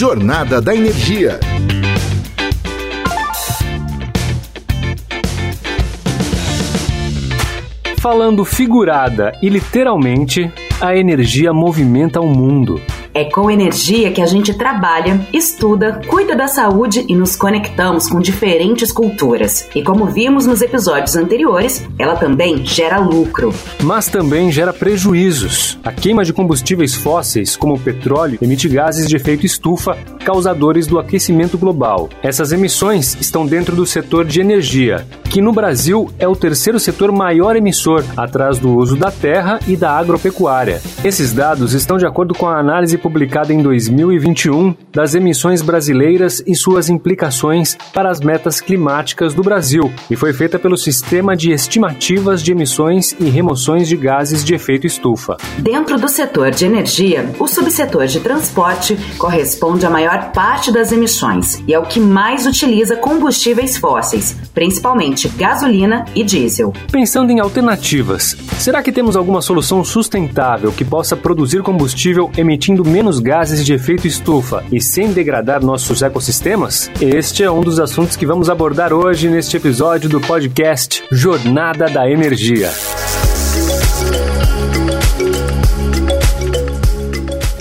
Jornada da Energia. Falando figurada e literalmente, a energia movimenta o mundo. É com energia que a gente trabalha, estuda, cuida da saúde e nos conectamos com diferentes culturas. E como vimos nos episódios anteriores, ela também gera lucro. Mas também gera prejuízos. A queima de combustíveis fósseis, como o petróleo, emite gases de efeito estufa, causadores do aquecimento global. Essas emissões estão dentro do setor de energia, que no Brasil é o terceiro setor maior emissor, atrás do uso da terra e da agropecuária. Esses dados estão de acordo com a análise publicada em 2021 das emissões brasileiras e suas implicações para as metas climáticas do Brasil e foi feita pelo Sistema de Estimativas de Emissões e Remoções de Gases de Efeito Estufa. Dentro do setor de energia, o subsetor de transporte corresponde à maior parte das emissões e é o que mais utiliza combustíveis fósseis, principalmente gasolina e diesel. Pensando em alternativas, será que temos alguma solução sustentável que possa produzir combustível emitindo menos gases de efeito estufa e sem degradar nossos ecossistemas? Este é um dos assuntos que vamos abordar hoje neste episódio do podcast Jornada da Energia.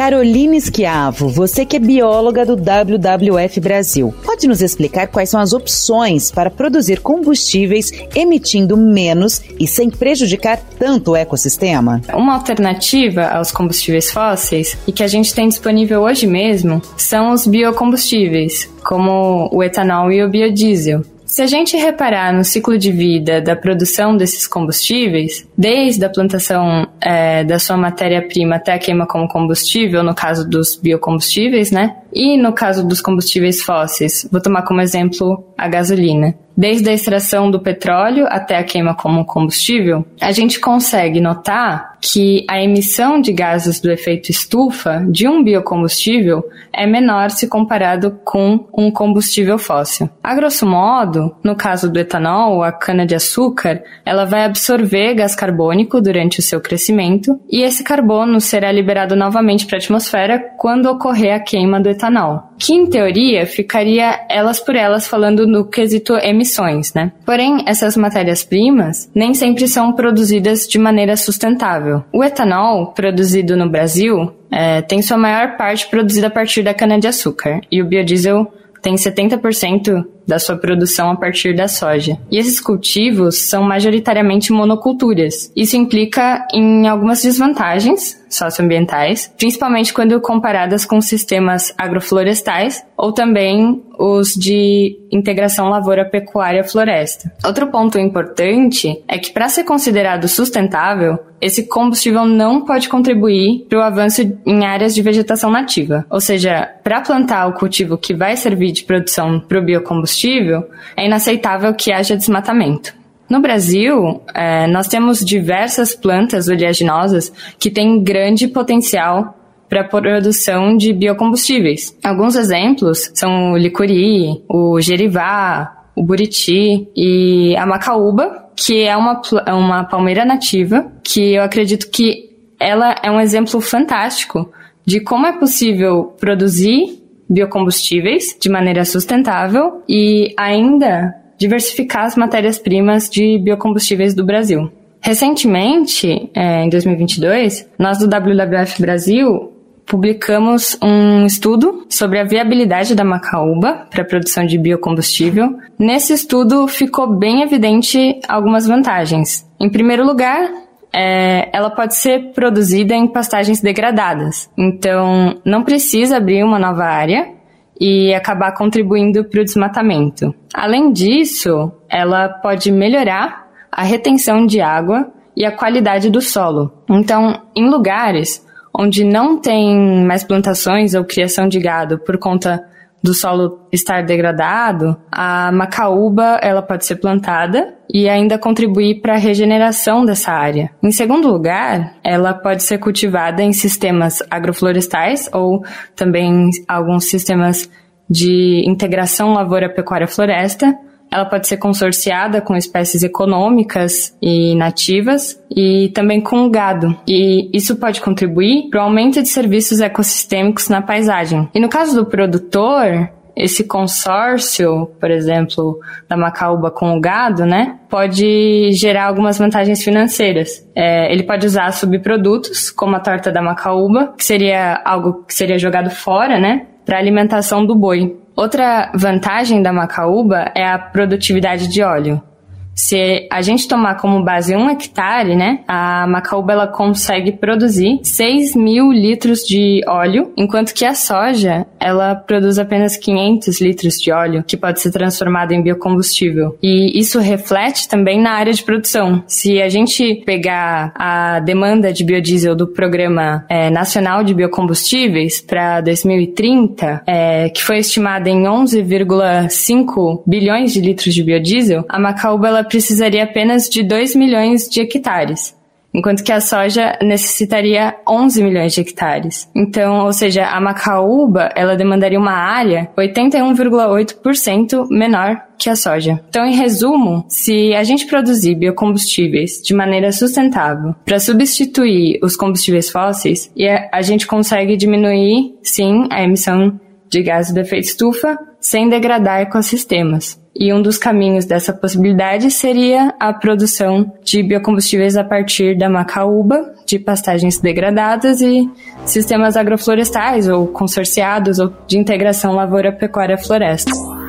Caroline Schiavo, você que é bióloga do WWF Brasil, pode nos explicar quais são as opções para produzir combustíveis emitindo menos e sem prejudicar tanto o ecossistema? Uma alternativa aos combustíveis fósseis e que a gente tem disponível hoje mesmo são os biocombustíveis, como o etanol e o biodiesel. Se a gente reparar no ciclo de vida da produção desses combustíveis, desde a plantação é, da sua matéria-prima até a queima como combustível, no caso dos biocombustíveis, né? E no caso dos combustíveis fósseis, vou tomar como exemplo a gasolina. Desde a extração do petróleo até a queima como combustível, a gente consegue notar que a emissão de gases do efeito estufa de um biocombustível é menor se comparado com um combustível fóssil. A grosso modo, no caso do etanol, a cana-de-açúcar, ela vai absorver gás carbônico durante o seu crescimento e esse carbono será liberado novamente para a atmosfera quando ocorrer a queima do etanol que em teoria ficaria elas por elas falando no quesito emissões, né? Porém, essas matérias-primas nem sempre são produzidas de maneira sustentável. O etanol, produzido no Brasil, é, tem sua maior parte produzida a partir da cana-de-açúcar, e o biodiesel tem 70% da sua produção a partir da soja. E esses cultivos são majoritariamente monoculturas. Isso implica em algumas desvantagens socioambientais, principalmente quando comparadas com sistemas agroflorestais ou também os de integração lavoura-pecuária-floresta. Outro ponto importante é que para ser considerado sustentável, esse combustível não pode contribuir para o avanço em áreas de vegetação nativa. Ou seja, para plantar o cultivo que vai servir de produção para o biocombustível, é inaceitável que haja desmatamento. No Brasil, é, nós temos diversas plantas oleaginosas que têm grande potencial para a produção de biocombustíveis. Alguns exemplos são o licuri, o gerivá, o buriti e a macaúba, que é uma, uma palmeira nativa, que eu acredito que ela é um exemplo fantástico de como é possível produzir biocombustíveis de maneira sustentável e ainda diversificar as matérias-primas de biocombustíveis do Brasil. Recentemente, é, em 2022, nós do WWF Brasil publicamos um estudo sobre a viabilidade da macaúba para a produção de biocombustível. Nesse estudo ficou bem evidente algumas vantagens. Em primeiro lugar, é, ela pode ser produzida em pastagens degradadas. Então, não precisa abrir uma nova área e acabar contribuindo para o desmatamento. Além disso, ela pode melhorar a retenção de água e a qualidade do solo. Então, em lugares onde não tem mais plantações ou criação de gado por conta do solo estar degradado, a macaúba ela pode ser plantada e ainda contribuir para a regeneração dessa área. Em segundo lugar, ela pode ser cultivada em sistemas agroflorestais ou também alguns sistemas de integração lavoura-pecuária-floresta, ela pode ser consorciada com espécies econômicas e nativas e também com gado. E isso pode contribuir para o aumento de serviços ecossistêmicos na paisagem. E no caso do produtor, esse consórcio, por exemplo, da macaúba com o gado, né, pode gerar algumas vantagens financeiras. É, ele pode usar subprodutos, como a torta da macaúba, que seria algo que seria jogado fora, né, para alimentação do boi. Outra vantagem da macaúba é a produtividade de óleo. Se a gente tomar como base um hectare, né, a macaúba ela consegue produzir 6 mil litros de óleo, enquanto que a soja ela produz apenas 500 litros de óleo, que pode ser transformado em biocombustível. E isso reflete também na área de produção. Se a gente pegar a demanda de biodiesel do Programa é, Nacional de Biocombustíveis para 2030, é, que foi estimada em 11,5 bilhões de litros de biodiesel, a macaúba ela precisaria apenas de 2 milhões de hectares, enquanto que a soja necessitaria 11 milhões de hectares. Então, ou seja, a macaúba, ela demandaria uma área 81,8% menor que a soja. Então, em resumo, se a gente produzir biocombustíveis de maneira sustentável para substituir os combustíveis fósseis, a gente consegue diminuir, sim, a emissão de gases de efeito estufa sem degradar ecossistemas. E um dos caminhos dessa possibilidade seria a produção de biocombustíveis a partir da macaúba, de pastagens degradadas e sistemas agroflorestais ou consorciados ou de integração lavoura-pecuária-floresta.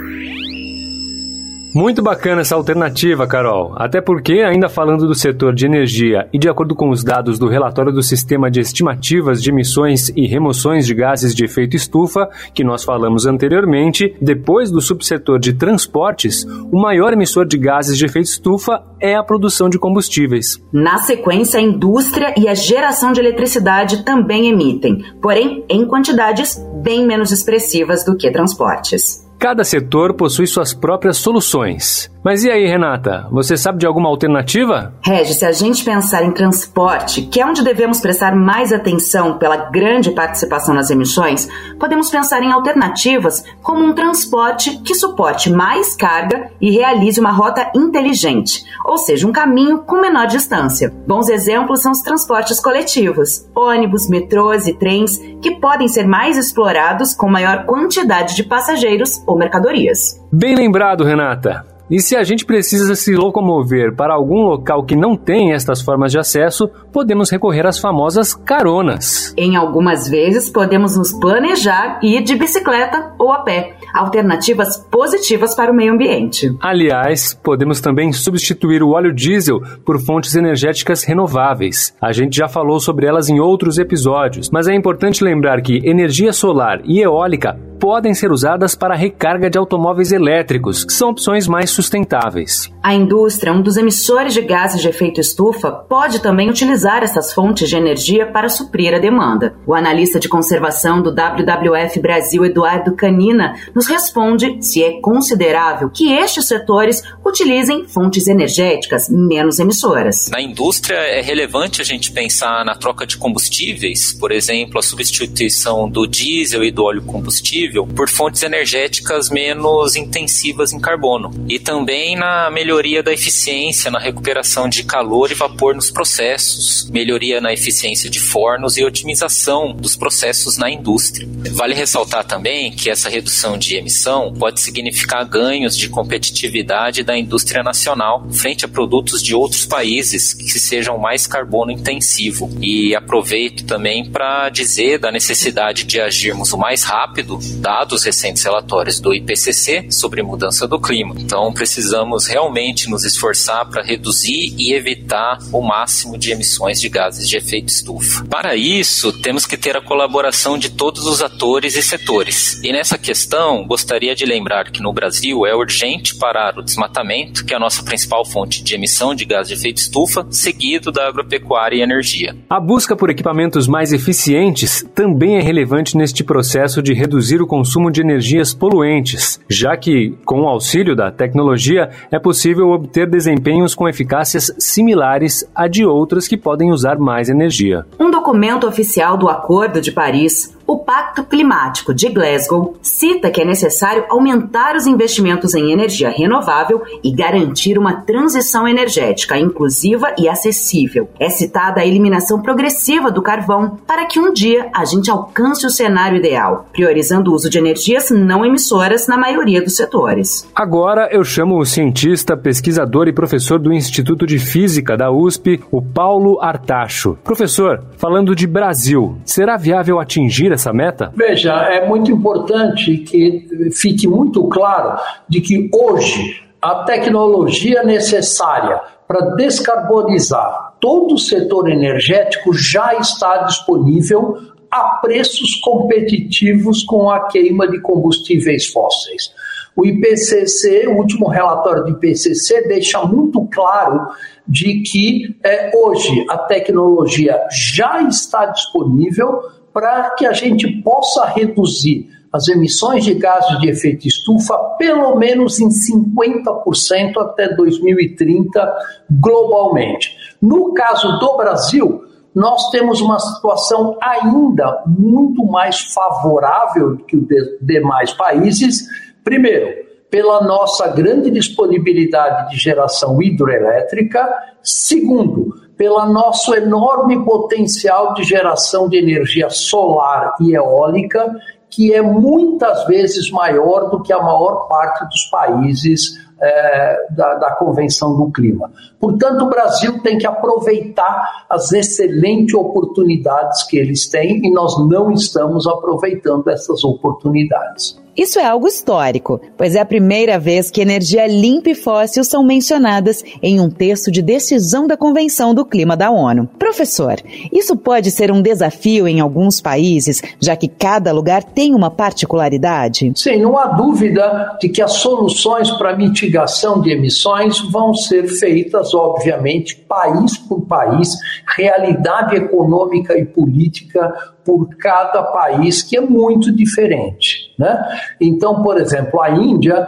Muito bacana essa alternativa, Carol. Até porque, ainda falando do setor de energia e de acordo com os dados do relatório do Sistema de Estimativas de Emissões e Remoções de Gases de Efeito Estufa, que nós falamos anteriormente, depois do subsetor de transportes, o maior emissor de gases de efeito estufa é a produção de combustíveis. Na sequência, a indústria e a geração de eletricidade também emitem, porém em quantidades bem menos expressivas do que transportes. Cada setor possui suas próprias soluções. Mas e aí, Renata? Você sabe de alguma alternativa? Regis, se a gente pensar em transporte, que é onde devemos prestar mais atenção pela grande participação nas emissões, podemos pensar em alternativas como um transporte que suporte mais carga e realize uma rota inteligente, ou seja, um caminho com menor distância. Bons exemplos são os transportes coletivos, ônibus, metrôs e trens, que podem ser mais explorados com maior quantidade de passageiros ou mercadorias. Bem lembrado, Renata. E se a gente precisa se locomover para algum local que não tem estas formas de acesso, podemos recorrer às famosas caronas. Em algumas vezes, podemos nos planejar e ir de bicicleta ou a pé. Alternativas positivas para o meio ambiente. Aliás, podemos também substituir o óleo diesel por fontes energéticas renováveis. A gente já falou sobre elas em outros episódios, mas é importante lembrar que energia solar e eólica podem ser usadas para recarga de automóveis elétricos, que são opções mais sustentáveis. A indústria, um dos emissores de gases de efeito estufa, pode também utilizar essas fontes de energia para suprir a demanda. O analista de conservação do WWF Brasil, Eduardo Canina, nos responde se é considerável que estes setores utilizem fontes energéticas menos emissoras. Na indústria, é relevante a gente pensar na troca de combustíveis, por exemplo, a substituição do diesel e do óleo combustível por fontes energéticas menos intensivas em carbono e também na melhoria da eficiência na recuperação de calor e vapor nos processos, melhoria na eficiência de fornos e otimização dos processos na indústria. Vale ressaltar também que essa redução de emissão pode significar ganhos de competitividade da indústria nacional frente a produtos de outros países que sejam mais carbono intensivo. E aproveito também para dizer da necessidade de agirmos o mais rápido dados recentes relatórios do IPCC sobre mudança do clima. Então, precisamos realmente nos esforçar para reduzir e evitar o máximo de emissões de gases de efeito estufa. Para isso, temos que ter a colaboração de todos os atores e setores. E nessa questão, gostaria de lembrar que no Brasil é urgente parar o desmatamento, que é a nossa principal fonte de emissão de gases de efeito estufa, seguido da agropecuária e energia. A busca por equipamentos mais eficientes também é relevante neste processo de reduzir o consumo de energias poluentes, já que, com o auxílio da tecnologia, é possível obter desempenhos com eficácias similares a de outras que podem usar mais energia. Um documento oficial do Acordo de Paris O Pacto Climático de Glasgow cita que é necessário aumentar os investimentos em energia renovável e garantir uma transição energética inclusiva e acessível. É citada a eliminação progressiva do carvão para que um dia a gente alcance o cenário ideal, priorizando o uso de energias não emissoras na maioria dos setores. Agora eu chamo o cientista, pesquisador e professor do Instituto de Física da USP, o Paulo Artacho. Professor, falando de Brasil, será viável atingir essa meta? Veja, é muito importante que fique muito claro de que hoje a tecnologia necessária para descarbonizar todo o setor energético já está disponível a preços competitivos com a queima de combustíveis fósseis. O IPCC, o último relatório do IPCC, deixa muito claro de que é, hoje a tecnologia já está disponível para que a gente possa reduzir as emissões de gases de efeito estufa pelo menos em 50% até 2030 globalmente. No caso do Brasil, nós temos uma situação ainda muito mais favorável que os demais países. Primeiro, pela nossa grande disponibilidade de geração hidroelétrica. Segundo, pelo nosso enorme potencial de geração de energia solar e eólica, que é muitas vezes maior do que a maior parte dos países é, da, da, Convenção do Clima. Portanto, o Brasil tem que aproveitar as excelentes oportunidades que eles têm e nós não estamos aproveitando essas oportunidades. Isso é algo histórico, pois é a primeira vez que energia limpa e fóssil são mencionadas em um texto de decisão da Convenção do Clima da ONU. Professor, isso pode ser um desafio em alguns países, já que cada lugar tem uma particularidade? Sim, não há dúvida de que as soluções para mitigação de emissões vão ser feitas, obviamente, país por país, realidade econômica e política por cada país, que é muito diferente. Né? Então, por exemplo, a Índia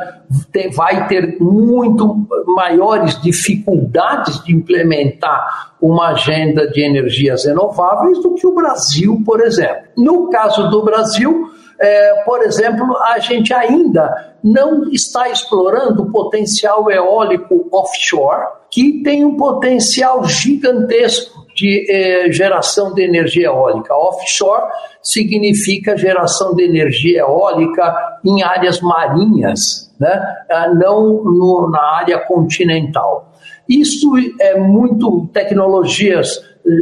vai ter muito maiores dificuldades de implementar uma agenda de energias renováveis do que o Brasil, por exemplo. No caso do Brasil, é, por exemplo, a gente ainda não está explorando o potencial eólico offshore, que tem um potencial gigantesco de eh, geração de energia eólica. Offshore significa geração de energia eólica em áreas marinhas, né? Ah, não no, na área continental. Isso é muito tecnologias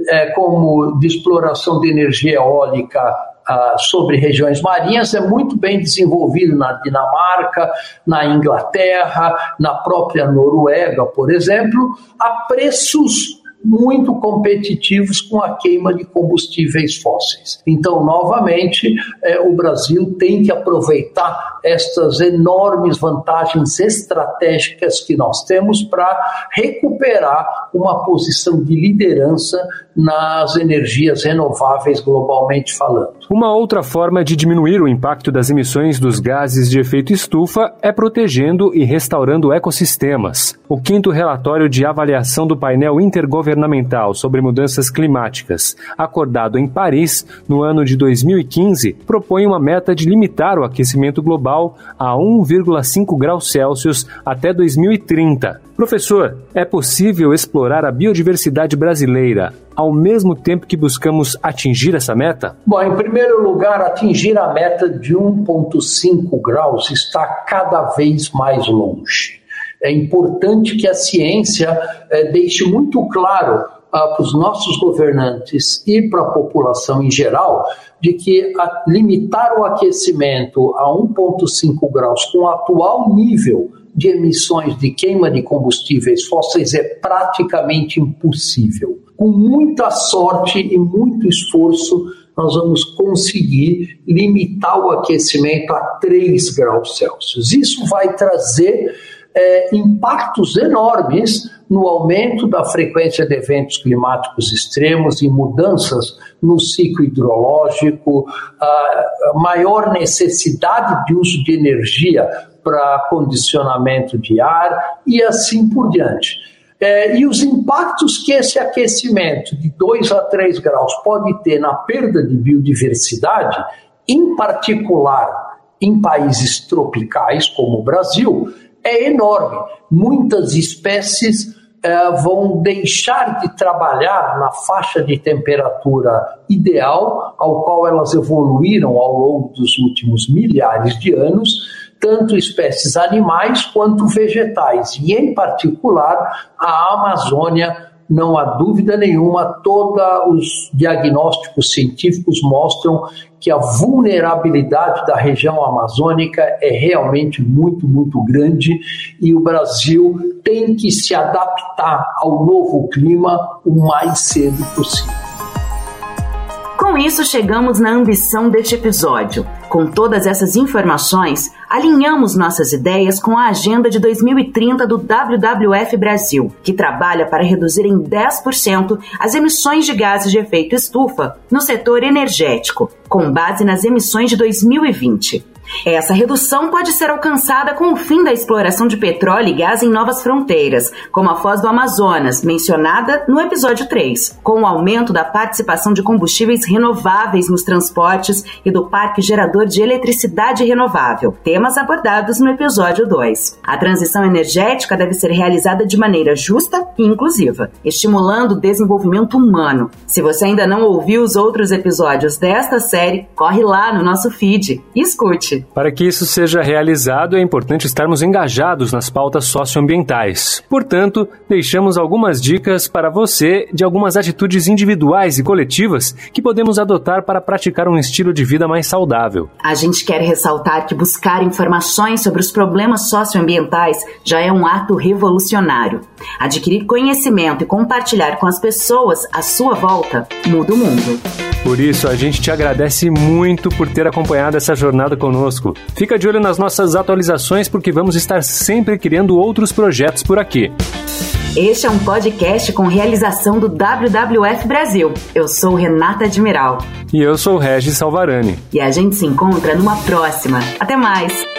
eh, como de exploração de energia eólica ah, sobre regiões marinhas é muito bem desenvolvido na Dinamarca, na Inglaterra, na própria Noruega, por exemplo, a preços muito competitivos com a queima de combustíveis fósseis. Então, novamente, é, o Brasil tem que aproveitar estas enormes vantagens estratégicas que nós temos para recuperar uma posição de liderança nas energias renováveis globalmente falando. Uma outra forma de diminuir o impacto das emissões dos gases de efeito estufa é protegendo e restaurando ecossistemas. O quinto relatório de avaliação do painel intergovernamental sobre mudanças climáticas, acordado em Paris no ano de 2015, propõe uma meta de limitar o aquecimento global a 1,5 graus Celsius até 2030. Professor, é possível explorar a biodiversidade brasileira ao mesmo tempo que buscamos atingir essa meta? Bom, em primeiro lugar, atingir a meta de 1,5 graus está cada vez mais longe. É importante que a ciência é, deixe muito claro ah, para os nossos governantes e para a população em geral de que a, limitar o aquecimento a 1,5 graus com o atual nível de emissões de queima de combustíveis fósseis é praticamente impossível. Com muita sorte e muito esforço, nós vamos conseguir limitar o aquecimento a 3 graus Celsius. Isso vai trazer é, impactos enormes no aumento da frequência de eventos climáticos extremos e mudanças no ciclo hidrológico, a maior necessidade de uso de energia para condicionamento de ar e assim por diante. É, e os impactos que esse aquecimento de 2 a 3 graus pode ter na perda de biodiversidade em particular em países tropicais como o Brasil, é enorme. Muitas espécies eh, vão deixar de trabalhar na faixa de temperatura ideal, ao qual elas evoluíram ao longo dos últimos milhares de anos, tanto espécies animais quanto vegetais, e em particular a Amazônia não há dúvida nenhuma, todos os diagnósticos científicos mostram que a vulnerabilidade da região amazônica é realmente muito, muito grande e o Brasil tem que se adaptar ao novo clima o mais cedo possível. Com isso, chegamos na ambição deste episódio. Com todas essas informações, alinhamos nossas ideias com a agenda de 2030 do WWF Brasil, que trabalha para reduzir em 10% as emissões de gases de efeito estufa no setor energético, com base nas emissões de 2020. Essa redução pode ser alcançada com o fim da exploração de petróleo e gás em novas fronteiras, como a Foz do Amazonas, mencionada no episódio 3, com o aumento da participação de combustíveis renováveis nos transportes e do parque gerador de eletricidade renovável, temas abordados no episódio 2. A transição energética deve ser realizada de maneira justa e inclusiva, estimulando o desenvolvimento humano. Se você ainda não ouviu os outros episódios desta série, corre lá no nosso feed e escute. Para que isso seja realizado, é importante estarmos engajados nas pautas socioambientais. Portanto, deixamos algumas dicas para você de algumas atitudes individuais e coletivas que podemos adotar para praticar um estilo de vida mais saudável. A gente quer ressaltar que buscar informações sobre os problemas socioambientais já é um ato revolucionário. Adquirir conhecimento e compartilhar com as pessoas à sua volta muda o mundo. Por isso, a gente te agradece muito por ter acompanhado essa jornada conosco. Fica de olho nas nossas atualizações porque vamos estar sempre criando outros projetos por aqui. Este é um podcast com realização do WWF Brasil. Eu sou Renata Admiral. E eu sou Regis Salvarani. E a gente se encontra numa próxima. Até mais!